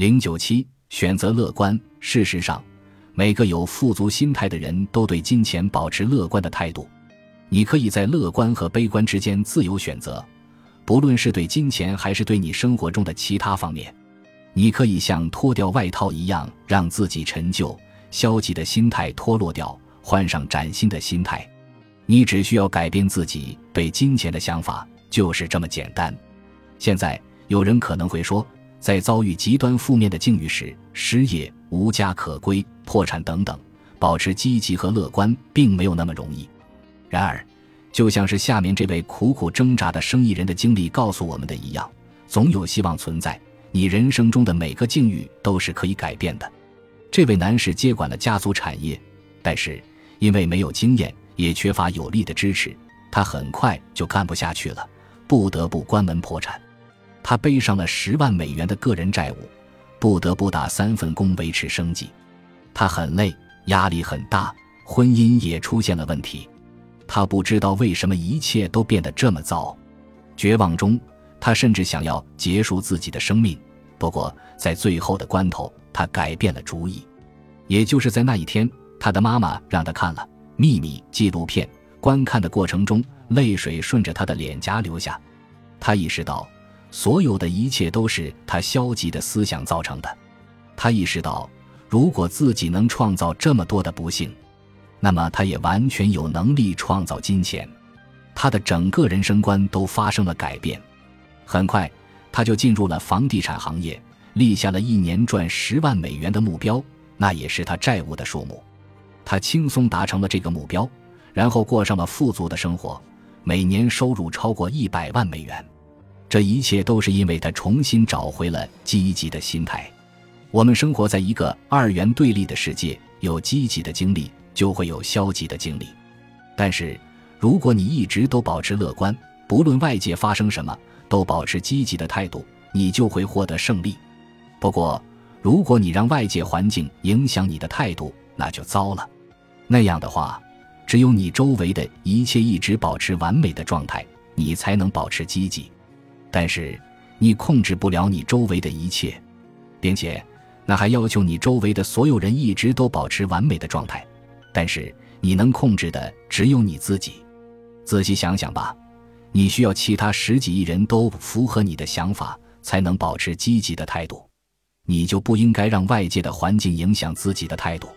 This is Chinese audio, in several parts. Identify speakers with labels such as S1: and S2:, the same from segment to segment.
S1: 零九七选择乐观。事实上，每个有富足心态的人都对金钱保持乐观的态度。你可以在乐观和悲观之间自由选择，不论是对金钱还是对你生活中的其他方面。你可以像脱掉外套一样，让自己陈旧、消极的心态脱落掉，换上崭新的心态。你只需要改变自己对金钱的想法，就是这么简单。现在有人可能会说。在遭遇极端负面的境遇时，失业、无家可归、破产等等，保持积极和乐观并没有那么容易。然而，就像是下面这位苦苦挣扎的生意人的经历告诉我们的一样，总有希望存在。你人生中的每个境遇都是可以改变的。这位男士接管了家族产业，但是因为没有经验，也缺乏有力的支持，他很快就干不下去了，不得不关门破产。他背上了十万美元的个人债务，不得不打三份工维持生计。他很累，压力很大，婚姻也出现了问题。他不知道为什么一切都变得这么糟。绝望中，他甚至想要结束自己的生命。不过，在最后的关头，他改变了主意。也就是在那一天，他的妈妈让他看了《秘密》纪录片。观看的过程中，泪水顺着他的脸颊流下。他意识到。所有的一切都是他消极的思想造成的。他意识到，如果自己能创造这么多的不幸，那么他也完全有能力创造金钱。他的整个人生观都发生了改变。很快，他就进入了房地产行业，立下了一年赚十万美元的目标，那也是他债务的数目。他轻松达成了这个目标，然后过上了富足的生活，每年收入超过一百万美元。这一切都是因为他重新找回了积极的心态。我们生活在一个二元对立的世界，有积极的经历，就会有消极的经历。但是，如果你一直都保持乐观，不论外界发生什么，都保持积极的态度，你就会获得胜利。不过，如果你让外界环境影响你的态度，那就糟了。那样的话，只有你周围的一切一直保持完美的状态，你才能保持积极。但是，你控制不了你周围的一切，并且，那还要求你周围的所有人一直都保持完美的状态。但是，你能控制的只有你自己。仔细想想吧，你需要其他十几亿人都符合你的想法，才能保持积极的态度。你就不应该让外界的环境影响自己的态度。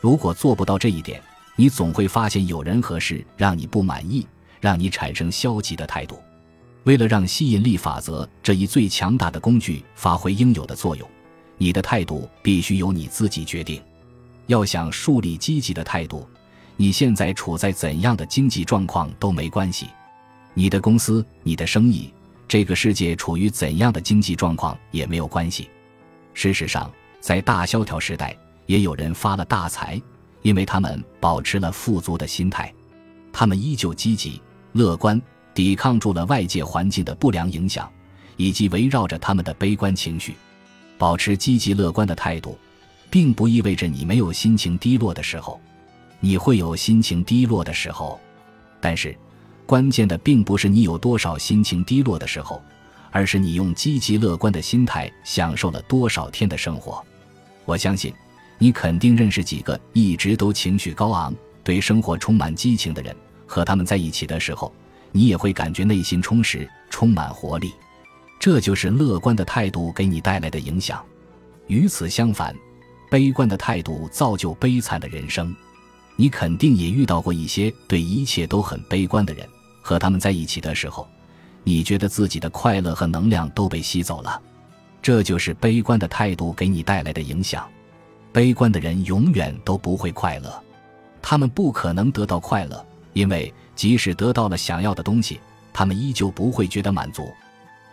S1: 如果做不到这一点，你总会发现有人和事让你不满意，让你产生消极的态度。为了让吸引力法则这一最强大的工具发挥应有的作用，你的态度必须由你自己决定。要想树立积极的态度，你现在处在怎样的经济状况都没关系。你的公司、你的生意、这个世界处于怎样的经济状况也没有关系。事实上，在大萧条时代，也有人发了大财，因为他们保持了富足的心态，他们依旧积极乐观。抵抗住了外界环境的不良影响，以及围绕着他们的悲观情绪，保持积极乐观的态度，并不意味着你没有心情低落的时候。你会有心情低落的时候，但是关键的并不是你有多少心情低落的时候，而是你用积极乐观的心态享受了多少天的生活。我相信，你肯定认识几个一直都情绪高昂、对生活充满激情的人，和他们在一起的时候。你也会感觉内心充实，充满活力，这就是乐观的态度给你带来的影响。与此相反，悲观的态度造就悲惨的人生。你肯定也遇到过一些对一切都很悲观的人，和他们在一起的时候，你觉得自己的快乐和能量都被吸走了。这就是悲观的态度给你带来的影响。悲观的人永远都不会快乐，他们不可能得到快乐。因为即使得到了想要的东西，他们依旧不会觉得满足。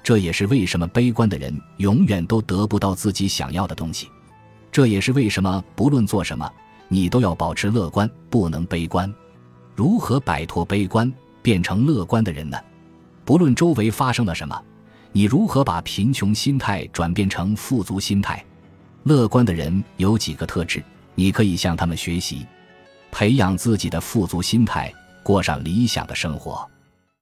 S1: 这也是为什么悲观的人永远都得不到自己想要的东西。这也是为什么不论做什么，你都要保持乐观，不能悲观。如何摆脱悲观，变成乐观的人呢？不论周围发生了什么，你如何把贫穷心态转变成富足心态？乐观的人有几个特质，你可以向他们学习，培养自己的富足心态。过上理想的生活。